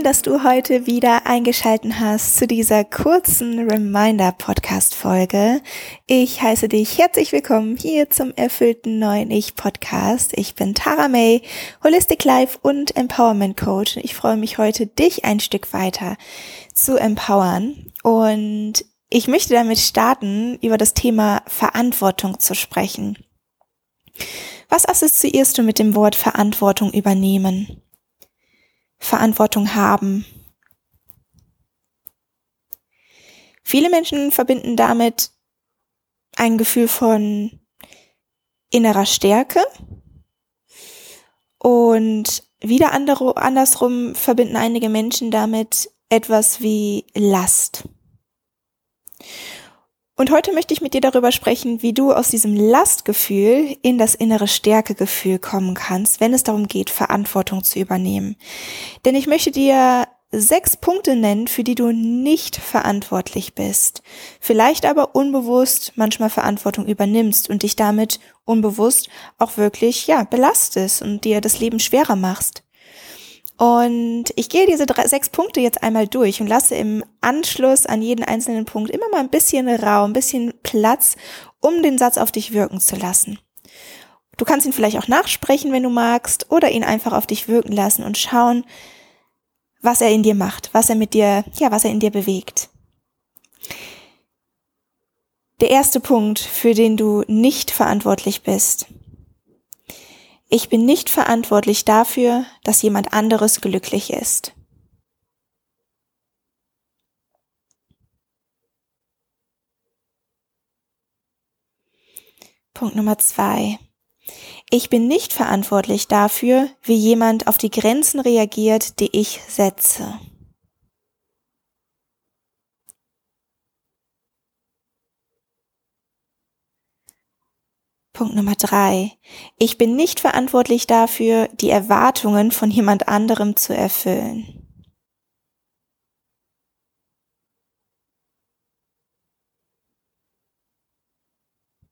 Schön, dass du heute wieder eingeschalten hast zu dieser kurzen Reminder-Podcast-Folge. Ich heiße dich herzlich willkommen hier zum erfüllten neuen Ich-Podcast. Ich bin Tara May, Holistic Life und Empowerment Coach. Ich freue mich heute, dich ein Stück weiter zu empowern. Und ich möchte damit starten, über das Thema Verantwortung zu sprechen. Was assoziierst du mit dem Wort Verantwortung übernehmen? Verantwortung haben. Viele Menschen verbinden damit ein Gefühl von innerer Stärke und wieder andere, andersrum verbinden einige Menschen damit etwas wie Last. Und heute möchte ich mit dir darüber sprechen, wie du aus diesem Lastgefühl in das innere Stärkegefühl kommen kannst, wenn es darum geht, Verantwortung zu übernehmen. Denn ich möchte dir sechs Punkte nennen, für die du nicht verantwortlich bist. Vielleicht aber unbewusst manchmal Verantwortung übernimmst und dich damit unbewusst auch wirklich, ja, belastest und dir das Leben schwerer machst. Und ich gehe diese drei, sechs Punkte jetzt einmal durch und lasse im Anschluss an jeden einzelnen Punkt immer mal ein bisschen Raum, ein bisschen Platz, um den Satz auf dich wirken zu lassen. Du kannst ihn vielleicht auch nachsprechen, wenn du magst, oder ihn einfach auf dich wirken lassen und schauen, was er in dir macht, was er mit dir, ja, was er in dir bewegt. Der erste Punkt, für den du nicht verantwortlich bist, ich bin nicht verantwortlich dafür, dass jemand anderes glücklich ist. Punkt Nummer zwei. Ich bin nicht verantwortlich dafür, wie jemand auf die Grenzen reagiert, die ich setze. Punkt Nummer drei. Ich bin nicht verantwortlich dafür, die Erwartungen von jemand anderem zu erfüllen.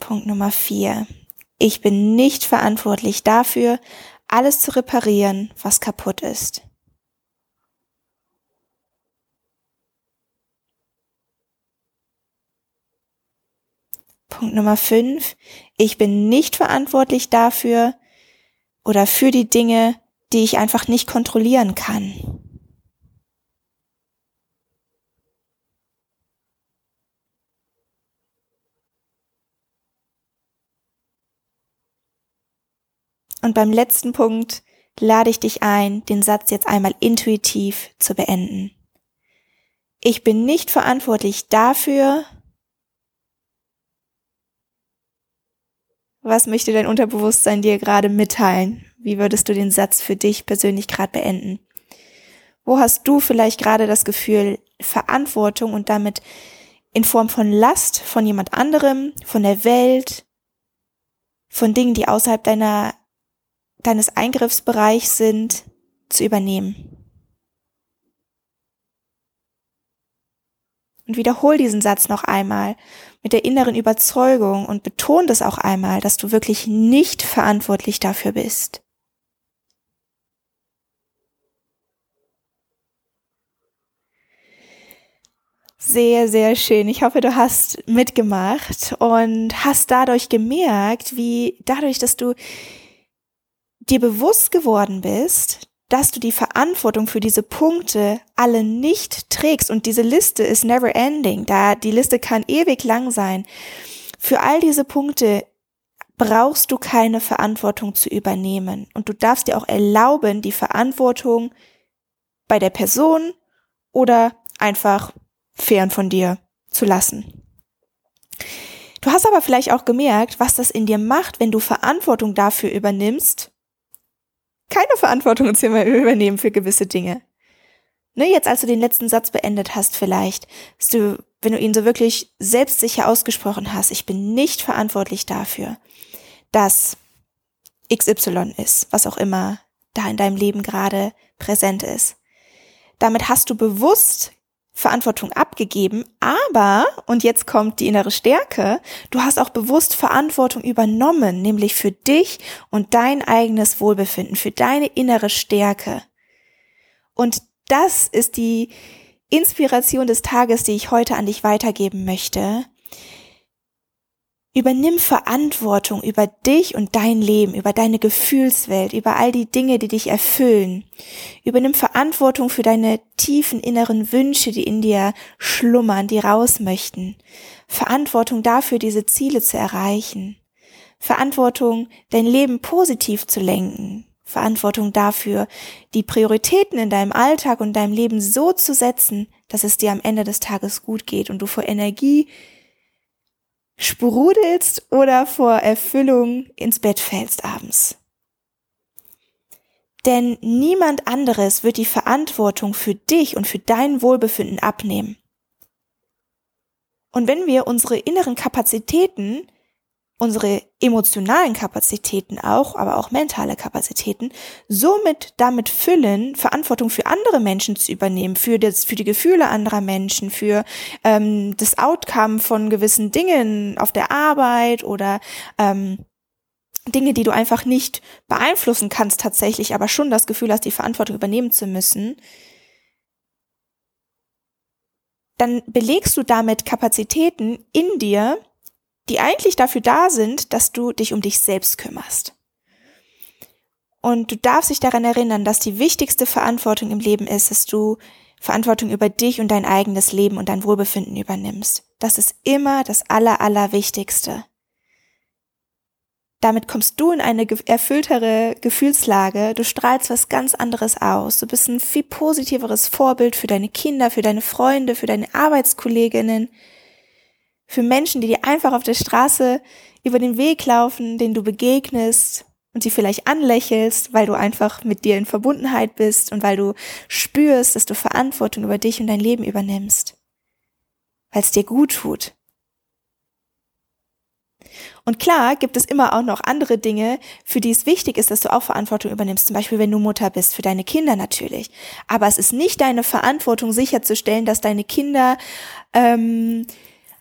Punkt Nummer vier. Ich bin nicht verantwortlich dafür, alles zu reparieren, was kaputt ist. Punkt Nummer fünf. Ich bin nicht verantwortlich dafür oder für die Dinge, die ich einfach nicht kontrollieren kann. Und beim letzten Punkt lade ich dich ein, den Satz jetzt einmal intuitiv zu beenden. Ich bin nicht verantwortlich dafür, Was möchte dein Unterbewusstsein dir gerade mitteilen? Wie würdest du den Satz für dich persönlich gerade beenden? Wo hast du vielleicht gerade das Gefühl, Verantwortung und damit in Form von Last von jemand anderem, von der Welt, von Dingen, die außerhalb deiner, deines Eingriffsbereichs sind, zu übernehmen? Und wiederhol diesen Satz noch einmal mit der inneren Überzeugung und betone das auch einmal, dass du wirklich nicht verantwortlich dafür bist. Sehr, sehr schön. Ich hoffe, du hast mitgemacht und hast dadurch gemerkt, wie dadurch, dass du dir bewusst geworden bist, dass du die Verantwortung für diese Punkte alle nicht trägst und diese Liste ist never ending, da die Liste kann ewig lang sein. Für all diese Punkte brauchst du keine Verantwortung zu übernehmen und du darfst dir auch erlauben, die Verantwortung bei der Person oder einfach fern von dir zu lassen. Du hast aber vielleicht auch gemerkt, was das in dir macht, wenn du Verantwortung dafür übernimmst, keine Verantwortung übernehmen für gewisse Dinge. Ne, jetzt als du den letzten Satz beendet hast vielleicht, dass du, wenn du ihn so wirklich selbstsicher ausgesprochen hast, ich bin nicht verantwortlich dafür, dass XY ist, was auch immer da in deinem Leben gerade präsent ist. Damit hast du bewusst Verantwortung abgegeben, aber, und jetzt kommt die innere Stärke, du hast auch bewusst Verantwortung übernommen, nämlich für dich und dein eigenes Wohlbefinden, für deine innere Stärke. Und das ist die Inspiration des Tages, die ich heute an dich weitergeben möchte. Übernimm Verantwortung über dich und dein Leben, über deine Gefühlswelt, über all die Dinge, die dich erfüllen. Übernimm Verantwortung für deine tiefen inneren Wünsche, die in dir schlummern, die raus möchten. Verantwortung dafür, diese Ziele zu erreichen. Verantwortung, dein Leben positiv zu lenken. Verantwortung dafür, die Prioritäten in deinem Alltag und deinem Leben so zu setzen, dass es dir am Ende des Tages gut geht und du vor Energie sprudelst oder vor Erfüllung ins Bett fällst abends. Denn niemand anderes wird die Verantwortung für dich und für dein Wohlbefinden abnehmen. Und wenn wir unsere inneren Kapazitäten unsere emotionalen Kapazitäten auch, aber auch mentale Kapazitäten, somit damit füllen, Verantwortung für andere Menschen zu übernehmen, für, das, für die Gefühle anderer Menschen, für ähm, das Outcome von gewissen Dingen auf der Arbeit oder ähm, Dinge, die du einfach nicht beeinflussen kannst tatsächlich, aber schon das Gefühl hast, die Verantwortung übernehmen zu müssen, dann belegst du damit Kapazitäten in dir, die eigentlich dafür da sind, dass du dich um dich selbst kümmerst. Und du darfst dich daran erinnern, dass die wichtigste Verantwortung im Leben ist, dass du Verantwortung über dich und dein eigenes Leben und dein Wohlbefinden übernimmst. Das ist immer das Aller, Allerwichtigste. Damit kommst du in eine erfülltere Gefühlslage, du strahlst was ganz anderes aus, du bist ein viel positiveres Vorbild für deine Kinder, für deine Freunde, für deine Arbeitskolleginnen, für Menschen, die dir einfach auf der Straße über den Weg laufen, denen du begegnest und sie vielleicht anlächelst, weil du einfach mit dir in Verbundenheit bist und weil du spürst, dass du Verantwortung über dich und dein Leben übernimmst, weil es dir gut tut. Und klar gibt es immer auch noch andere Dinge, für die es wichtig ist, dass du auch Verantwortung übernimmst. Zum Beispiel, wenn du Mutter bist, für deine Kinder natürlich. Aber es ist nicht deine Verantwortung, sicherzustellen, dass deine Kinder ähm,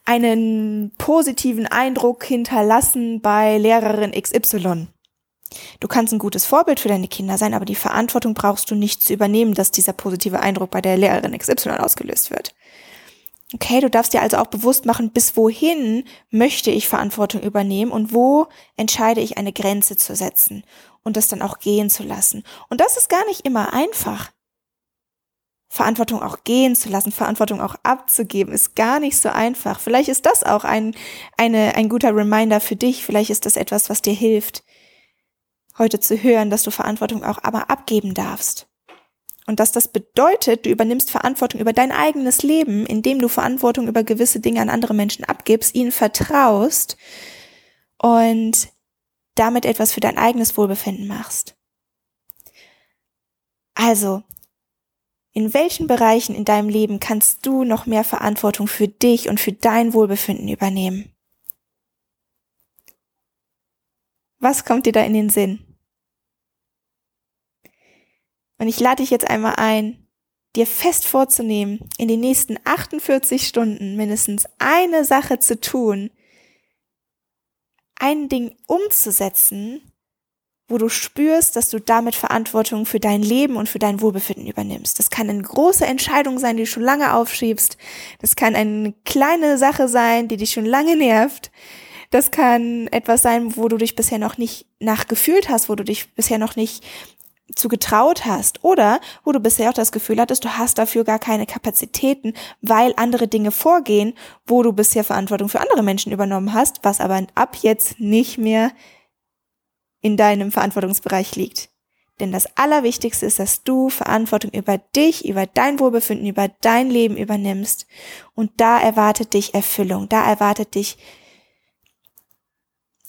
einen positiven Eindruck hinterlassen bei Lehrerin XY. Du kannst ein gutes Vorbild für deine Kinder sein, aber die Verantwortung brauchst du nicht zu übernehmen, dass dieser positive Eindruck bei der Lehrerin XY ausgelöst wird. Okay, du darfst dir also auch bewusst machen, bis wohin möchte ich Verantwortung übernehmen und wo entscheide ich eine Grenze zu setzen und das dann auch gehen zu lassen. Und das ist gar nicht immer einfach. Verantwortung auch gehen zu lassen, Verantwortung auch abzugeben, ist gar nicht so einfach. Vielleicht ist das auch ein, eine, ein guter Reminder für dich. Vielleicht ist das etwas, was dir hilft, heute zu hören, dass du Verantwortung auch aber abgeben darfst. Und dass das bedeutet, du übernimmst Verantwortung über dein eigenes Leben, indem du Verantwortung über gewisse Dinge an andere Menschen abgibst, ihnen vertraust und damit etwas für dein eigenes Wohlbefinden machst. Also, in welchen Bereichen in deinem Leben kannst du noch mehr Verantwortung für dich und für dein Wohlbefinden übernehmen? Was kommt dir da in den Sinn? Und ich lade dich jetzt einmal ein, dir fest vorzunehmen, in den nächsten 48 Stunden mindestens eine Sache zu tun, ein Ding umzusetzen, wo du spürst, dass du damit Verantwortung für dein Leben und für dein Wohlbefinden übernimmst. Das kann eine große Entscheidung sein, die du schon lange aufschiebst. Das kann eine kleine Sache sein, die dich schon lange nervt. Das kann etwas sein, wo du dich bisher noch nicht nachgefühlt hast, wo du dich bisher noch nicht zu getraut hast oder wo du bisher auch das Gefühl hattest, du hast dafür gar keine Kapazitäten, weil andere Dinge vorgehen, wo du bisher Verantwortung für andere Menschen übernommen hast, was aber ab jetzt nicht mehr in deinem Verantwortungsbereich liegt. Denn das Allerwichtigste ist, dass du Verantwortung über dich, über dein Wohlbefinden, über dein Leben übernimmst. Und da erwartet dich Erfüllung, da erwartet dich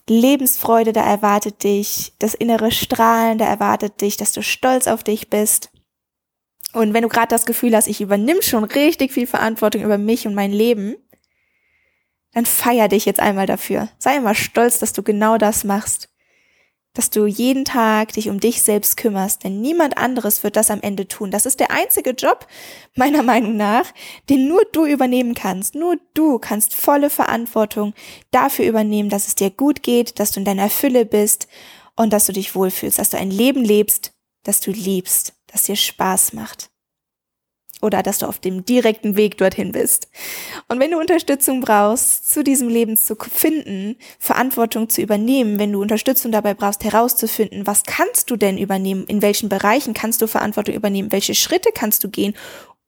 Lebensfreude, da erwartet dich das innere Strahlen, da erwartet dich, dass du stolz auf dich bist. Und wenn du gerade das Gefühl hast, ich übernimm schon richtig viel Verantwortung über mich und mein Leben, dann feier dich jetzt einmal dafür. Sei immer stolz, dass du genau das machst dass du jeden Tag dich um dich selbst kümmerst, denn niemand anderes wird das am Ende tun. Das ist der einzige Job, meiner Meinung nach, den nur du übernehmen kannst. Nur du kannst volle Verantwortung dafür übernehmen, dass es dir gut geht, dass du in deiner Fülle bist und dass du dich wohlfühlst, dass du ein Leben lebst, das du liebst, das dir Spaß macht. Oder dass du auf dem direkten Weg dorthin bist. Und wenn du Unterstützung brauchst, zu diesem Leben zu finden, Verantwortung zu übernehmen, wenn du Unterstützung dabei brauchst, herauszufinden, was kannst du denn übernehmen, in welchen Bereichen kannst du Verantwortung übernehmen, welche Schritte kannst du gehen,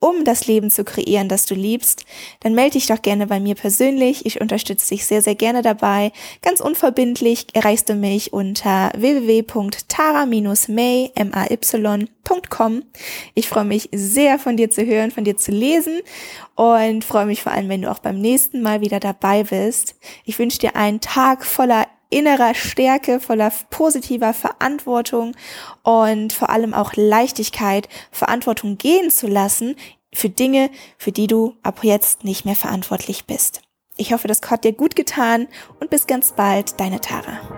um das Leben zu kreieren, das du liebst, dann melde dich doch gerne bei mir persönlich. Ich unterstütze dich sehr, sehr gerne dabei. Ganz unverbindlich erreichst du mich unter www.tara-may.com. Ich freue mich sehr von dir zu hören, von dir zu lesen und freue mich vor allem, wenn du auch beim nächsten Mal wieder dabei bist. Ich wünsche dir einen Tag voller innerer Stärke, voller positiver Verantwortung und vor allem auch Leichtigkeit, Verantwortung gehen zu lassen für Dinge, für die du ab jetzt nicht mehr verantwortlich bist. Ich hoffe, das hat dir gut getan und bis ganz bald, deine Tara.